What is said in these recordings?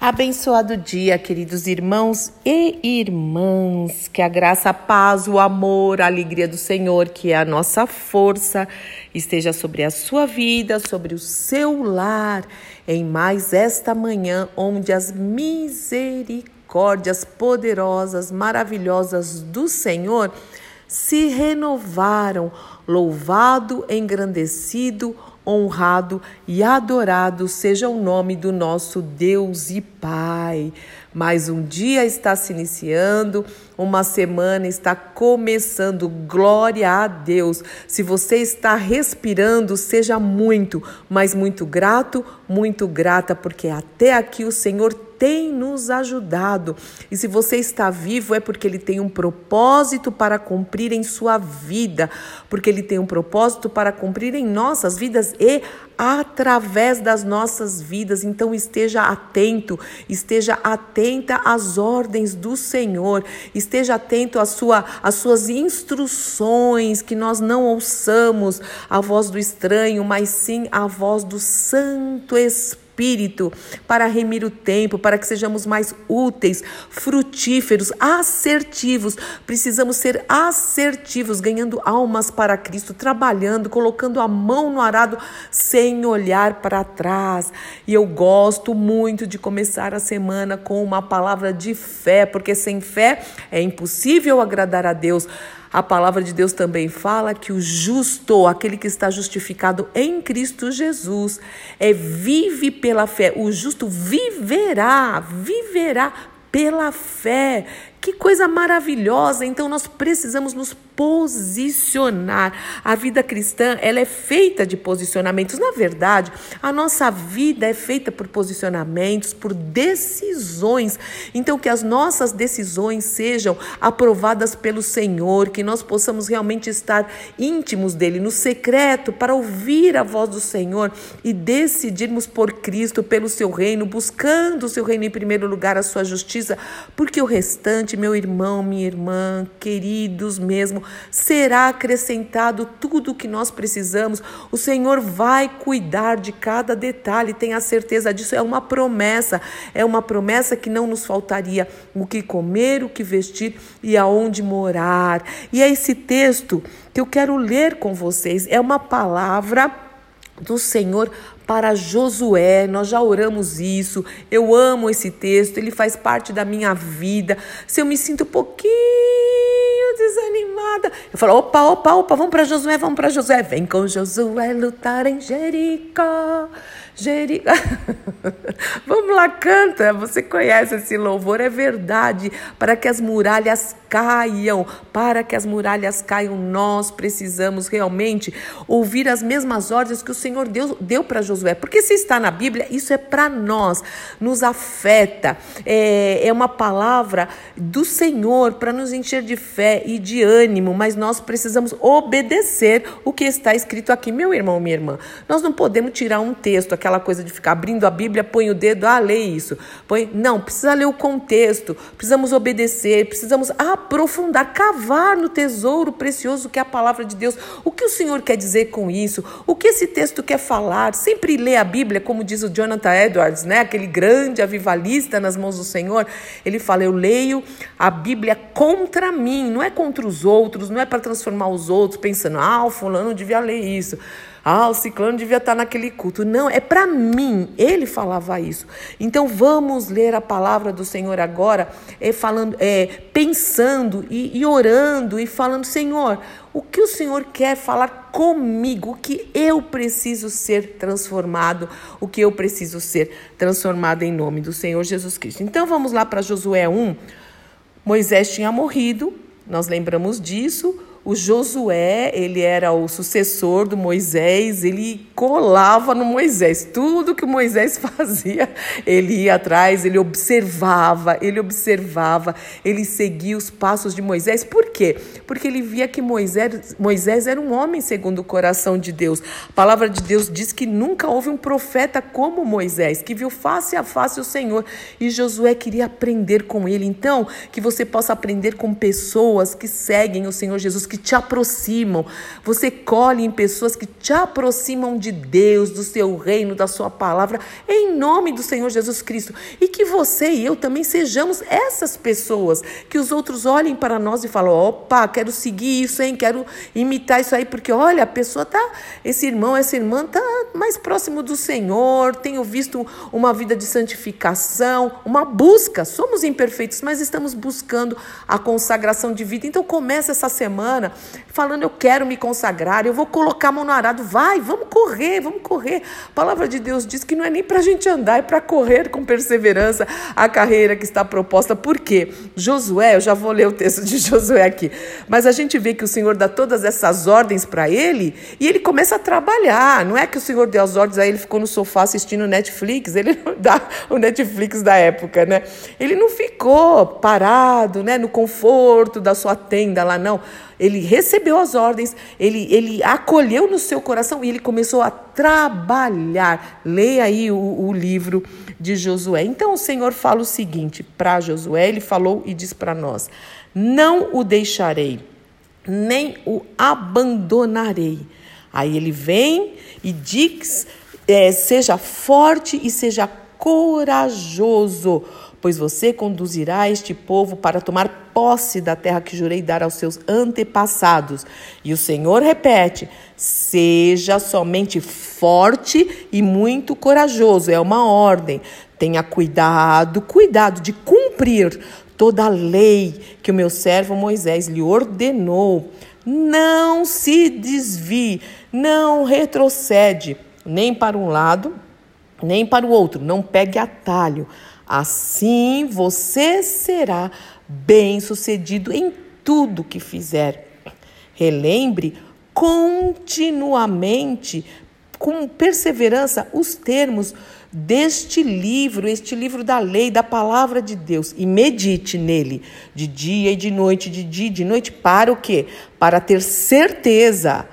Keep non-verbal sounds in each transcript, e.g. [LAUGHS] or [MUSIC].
Abençoado dia, queridos irmãos e irmãs. Que a graça, a paz, o amor, a alegria do Senhor, que é a nossa força, esteja sobre a sua vida, sobre o seu lar, em mais esta manhã, onde as misericórdias poderosas, maravilhosas do Senhor se renovaram. Louvado, engrandecido, honrado e adorado seja o nome do nosso Deus e Pai. Mais um dia está se iniciando, uma semana está começando. Glória a Deus. Se você está respirando, seja muito, mas muito grato, muito grata, porque até aqui o Senhor tem nos ajudado. E se você está vivo, é porque Ele tem um propósito para cumprir em sua vida, porque Ele tem um propósito para cumprir em nossas vidas e através das nossas vidas. Então esteja atento, esteja atenta às ordens do Senhor, esteja atento às, sua, às suas instruções, que nós não ouçamos a voz do estranho, mas sim a voz do Santo Espírito Espírito para remir o tempo, para que sejamos mais úteis, frutíferos, assertivos. Precisamos ser assertivos, ganhando almas para Cristo, trabalhando, colocando a mão no arado sem olhar para trás. E eu gosto muito de começar a semana com uma palavra de fé, porque sem fé é impossível agradar a Deus. A palavra de Deus também fala que o justo, aquele que está justificado em Cristo Jesus, é vive pela fé. O justo viverá, viverá pela fé. Que coisa maravilhosa! Então nós precisamos nos posicionar. A vida cristã, ela é feita de posicionamentos. Na verdade, a nossa vida é feita por posicionamentos, por decisões. Então que as nossas decisões sejam aprovadas pelo Senhor, que nós possamos realmente estar íntimos dele, no secreto, para ouvir a voz do Senhor e decidirmos por Cristo, pelo seu reino, buscando o seu reino em primeiro lugar, a sua justiça, porque o restante meu irmão, minha irmã, queridos mesmo, será acrescentado tudo o que nós precisamos. O Senhor vai cuidar de cada detalhe, tenha certeza disso. É uma promessa, é uma promessa que não nos faltaria o que comer, o que vestir e aonde morar. E é esse texto que eu quero ler com vocês. É uma palavra do Senhor para Josué. Nós já oramos isso. Eu amo esse texto, ele faz parte da minha vida. Se eu me sinto um pouquinho desanimada, eu falo: opa, opa, opa, vamos para Josué, vamos para Josué. Vem com Josué lutar em Jericó. Jericó. [LAUGHS] Vamos lá, canta. Você conhece esse louvor, é verdade. Para que as muralhas caiam, para que as muralhas caiam, nós precisamos realmente ouvir as mesmas ordens que o Senhor Deus deu para Josué. Porque se está na Bíblia, isso é para nós, nos afeta. É, é uma palavra do Senhor para nos encher de fé e de ânimo, mas nós precisamos obedecer o que está escrito aqui, meu irmão, minha irmã. Nós não podemos tirar um texto, aquela coisa de ficar abrindo a Bíblia, põe o dedo, ah, lê isso. Põe... Não, precisa ler o contexto, precisamos obedecer, precisamos aprofundar, cavar no tesouro precioso que é a palavra de Deus. O que o Senhor quer dizer com isso? O que esse texto quer falar? Sempre lê a Bíblia, como diz o Jonathan Edwards, né? aquele grande avivalista nas mãos do Senhor. Ele fala: Eu leio a Bíblia contra mim, não é contra os outros, não é para transformar os outros, pensando, ah, o fulano devia ler isso. Ah, o ciclano devia estar naquele culto. Não, é para mim. Ele falava isso. Então vamos ler a palavra do Senhor agora, é, falando, é, pensando e, e orando e falando, Senhor, o que o Senhor quer falar comigo, o que eu preciso ser transformado, o que eu preciso ser transformado em nome do Senhor Jesus Cristo. Então vamos lá para Josué 1. Moisés tinha morrido, nós lembramos disso. O Josué, ele era o sucessor do Moisés, ele colava no Moisés. Tudo que o Moisés [LAUGHS] fazia, ele ia atrás, ele observava, ele observava, ele seguia os passos de Moisés. Por quê? Porque ele via que Moisés, Moisés era um homem segundo o coração de Deus. A palavra de Deus diz que nunca houve um profeta como Moisés, que viu face a face o Senhor. E Josué queria aprender com ele. Então, que você possa aprender com pessoas que seguem o Senhor Jesus que te aproximam. Você colhe em pessoas que te aproximam de Deus, do seu reino, da sua palavra, em nome do Senhor Jesus Cristo. E que você e eu também sejamos essas pessoas, que os outros olhem para nós e falem: opa, quero seguir isso, hein? Quero imitar isso aí, porque olha, a pessoa tá, esse irmão, essa irmã tá mais próximo do Senhor, tenho visto uma vida de santificação, uma busca. Somos imperfeitos, mas estamos buscando a consagração de vida. Então começa essa semana falando: eu quero me consagrar, eu vou colocar a mão no arado. Vai, vamos correr, vamos correr. A palavra de Deus diz que não é nem para a gente andar, é para correr com perseverança a carreira que está proposta. Por quê? Josué, eu já vou ler o texto de Josué aqui, mas a gente vê que o Senhor dá todas essas ordens para ele e ele começa a trabalhar. Não é que o Senhor deu as ordens, aí ele ficou no sofá assistindo Netflix, [LAUGHS] ele dá o Netflix da época, né? Ele não ficou parado, né, no conforto da sua tenda lá, não. Ele recebeu as ordens, ele, ele acolheu no seu coração e ele começou a trabalhar. Leia aí o, o livro de Josué. Então o Senhor fala o seguinte para Josué: ele falou e diz para nós: Não o deixarei, nem o abandonarei. Aí ele vem e diz: é, Seja forte e seja corajoso pois você conduzirá este povo para tomar posse da terra que jurei dar aos seus antepassados. E o Senhor repete: seja somente forte e muito corajoso. É uma ordem. Tenha cuidado, cuidado de cumprir toda a lei que o meu servo Moisés lhe ordenou. Não se desvie, não retrocede, nem para um lado, nem para o outro. Não pegue atalho. Assim você será bem-sucedido em tudo que fizer. Relembre continuamente, com perseverança, os termos deste livro, este livro da lei, da palavra de Deus, e medite nele de dia e de noite, de dia e de noite, para o quê? Para ter certeza,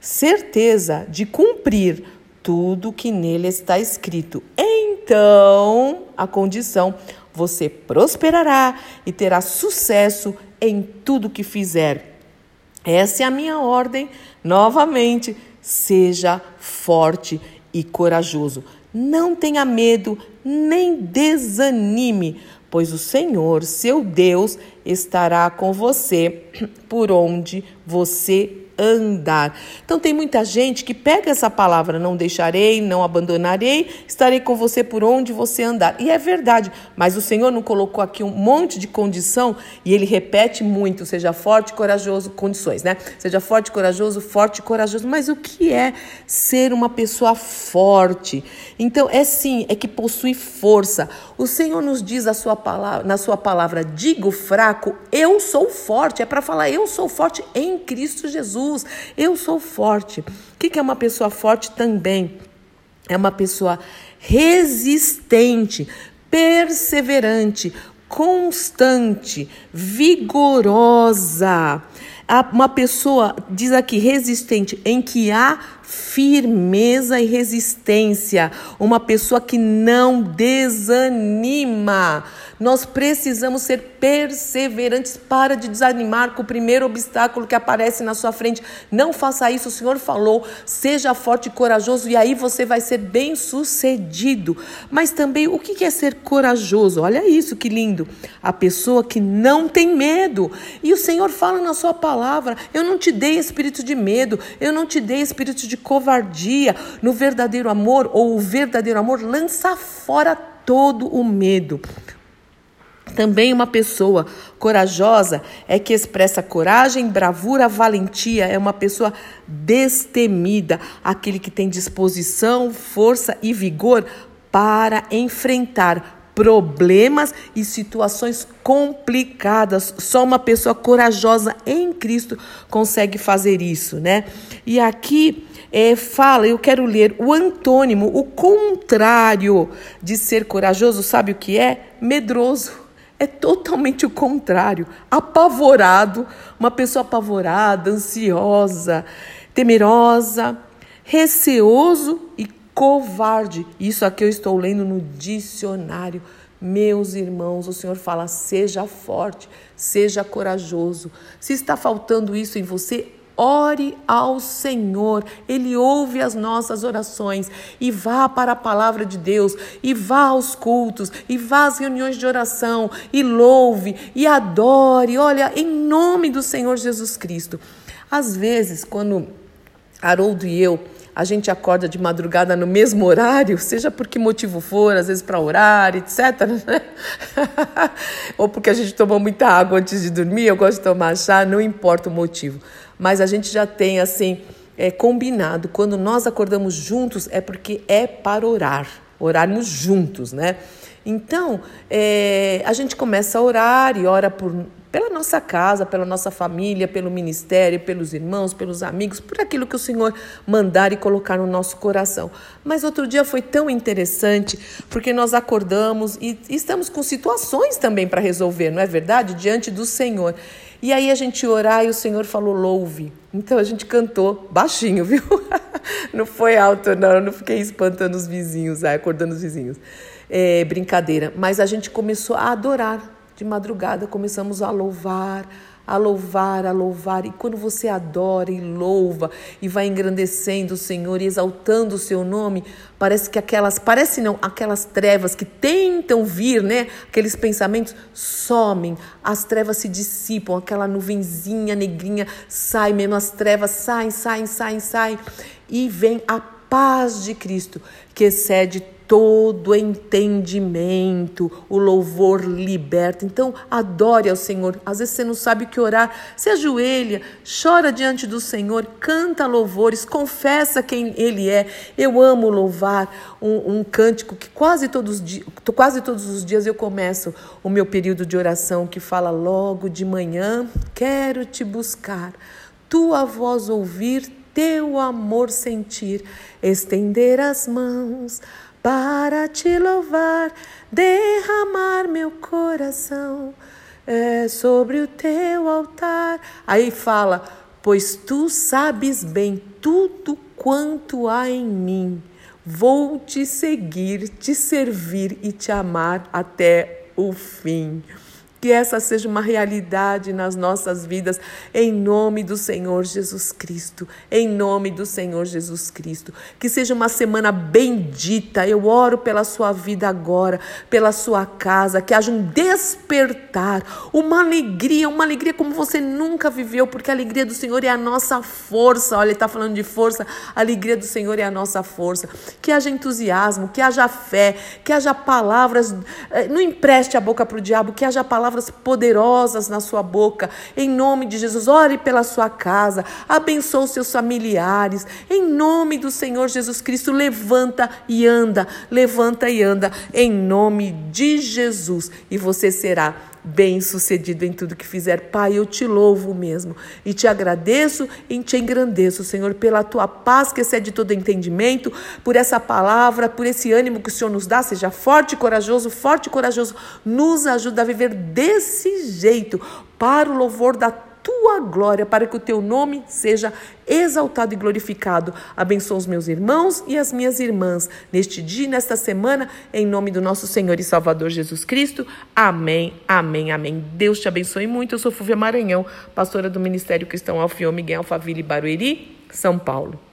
certeza de cumprir tudo que nele está escrito. Então, a condição, você prosperará e terá sucesso em tudo que fizer. Essa é a minha ordem. Novamente, seja forte e corajoso. Não tenha medo, nem desanime, pois o Senhor, seu Deus, estará com você por onde você andar. Então tem muita gente que pega essa palavra não deixarei, não abandonarei, estarei com você por onde você andar. E é verdade, mas o Senhor não colocou aqui um monte de condição e ele repete muito, seja forte, corajoso, condições, né? Seja forte, corajoso, forte, corajoso. Mas o que é ser uma pessoa forte? Então é sim, é que possui força. O Senhor nos diz sua palavra, na sua palavra, digo fraco, eu sou forte. É para falar eu sou forte em Cristo. Jesus, eu sou forte. O que é uma pessoa forte também? É uma pessoa resistente, perseverante, constante, vigorosa. Uma pessoa, diz aqui, resistente, em que há firmeza e resistência. Uma pessoa que não desanima. Nós precisamos ser perseverantes. Para de desanimar com o primeiro obstáculo que aparece na sua frente. Não faça isso. O Senhor falou: seja forte e corajoso, e aí você vai ser bem sucedido. Mas também, o que é ser corajoso? Olha isso, que lindo. A pessoa que não tem medo. E o Senhor fala na sua palavra: eu não te dei espírito de medo, eu não te dei espírito de covardia. No verdadeiro amor, ou o verdadeiro amor, lança fora todo o medo. Também uma pessoa corajosa é que expressa coragem, bravura, valentia, é uma pessoa destemida, aquele que tem disposição, força e vigor para enfrentar problemas e situações complicadas. Só uma pessoa corajosa em Cristo consegue fazer isso, né? E aqui é, fala, eu quero ler o antônimo, o contrário de ser corajoso, sabe o que é? Medroso é totalmente o contrário. Apavorado, uma pessoa apavorada, ansiosa, temerosa, receoso e covarde. Isso aqui eu estou lendo no dicionário. Meus irmãos, o Senhor fala: seja forte, seja corajoso. Se está faltando isso em você, ore ao Senhor, Ele ouve as nossas orações e vá para a palavra de Deus, e vá aos cultos, e vá às reuniões de oração, e louve, e adore, olha, em nome do Senhor Jesus Cristo. Às vezes, quando Haroldo e eu a gente acorda de madrugada no mesmo horário, seja por que motivo for, às vezes para orar, etc. Né? [LAUGHS] Ou porque a gente tomou muita água antes de dormir, eu gosto de tomar chá, não importa o motivo. Mas a gente já tem assim é, combinado, quando nós acordamos juntos é porque é para orar, orarmos juntos, né? Então, é, a gente começa a orar e ora por, pela nossa casa, pela nossa família, pelo ministério, pelos irmãos, pelos amigos, por aquilo que o Senhor mandar e colocar no nosso coração. Mas outro dia foi tão interessante, porque nós acordamos e estamos com situações também para resolver, não é verdade? Diante do Senhor. E aí a gente orar e o Senhor falou louve. Então a gente cantou baixinho, [LAUGHS] viu? Não foi alto, não, eu não fiquei espantando os vizinhos, acordando os vizinhos. É, brincadeira. Mas a gente começou a adorar de madrugada começamos a louvar, a louvar, a louvar. E quando você adora e louva e vai engrandecendo o Senhor e exaltando o seu nome, parece que aquelas, parece não, aquelas trevas que tentam vir, né? Aqueles pensamentos somem, as trevas se dissipam, aquela nuvenzinha negrinha sai mesmo, as trevas saem, saem, saem, saem. E vem a paz de Cristo, que excede todo entendimento, o louvor liberta. Então, adore ao Senhor. Às vezes você não sabe o que orar, se ajoelha, chora diante do Senhor, canta louvores, confessa quem Ele é. Eu amo louvar um, um cântico que quase todos, quase todos os dias eu começo o meu período de oração, que fala logo de manhã, quero te buscar, tua voz ouvir, teu amor sentir, estender as mãos para te louvar, derramar meu coração é, sobre o teu altar. Aí fala, pois tu sabes bem tudo quanto há em mim. Vou te seguir, te servir e te amar até o fim. Que essa seja uma realidade nas nossas vidas, em nome do Senhor Jesus Cristo. Em nome do Senhor Jesus Cristo. Que seja uma semana bendita. Eu oro pela sua vida agora, pela sua casa. Que haja um despertar, uma alegria, uma alegria como você nunca viveu, porque a alegria do Senhor é a nossa força. Olha, ele está falando de força. A alegria do Senhor é a nossa força. Que haja entusiasmo, que haja fé, que haja palavras. Eh, não empreste a boca para o diabo, que haja palavras palavras poderosas na sua boca. Em nome de Jesus, ore pela sua casa, abençoe os seus familiares. Em nome do Senhor Jesus Cristo, levanta e anda, levanta e anda, em nome de Jesus, e você será bem-sucedido em tudo que fizer. Pai, eu te louvo mesmo e te agradeço e te engrandeço, Senhor, pela tua paz que excede todo entendimento, por essa palavra, por esse ânimo que o Senhor nos dá. Seja forte e corajoso, forte e corajoso. Nos ajuda a viver desse jeito, para o louvor da tua glória, para que o teu nome seja exaltado e glorificado. Abençoa os meus irmãos e as minhas irmãs neste dia e nesta semana, em nome do nosso Senhor e Salvador Jesus Cristo. Amém, amém, amém. Deus te abençoe muito. Eu sou Fúvia Maranhão, pastora do Ministério Cristão Alfio Miguel Alfaville Barueri, São Paulo.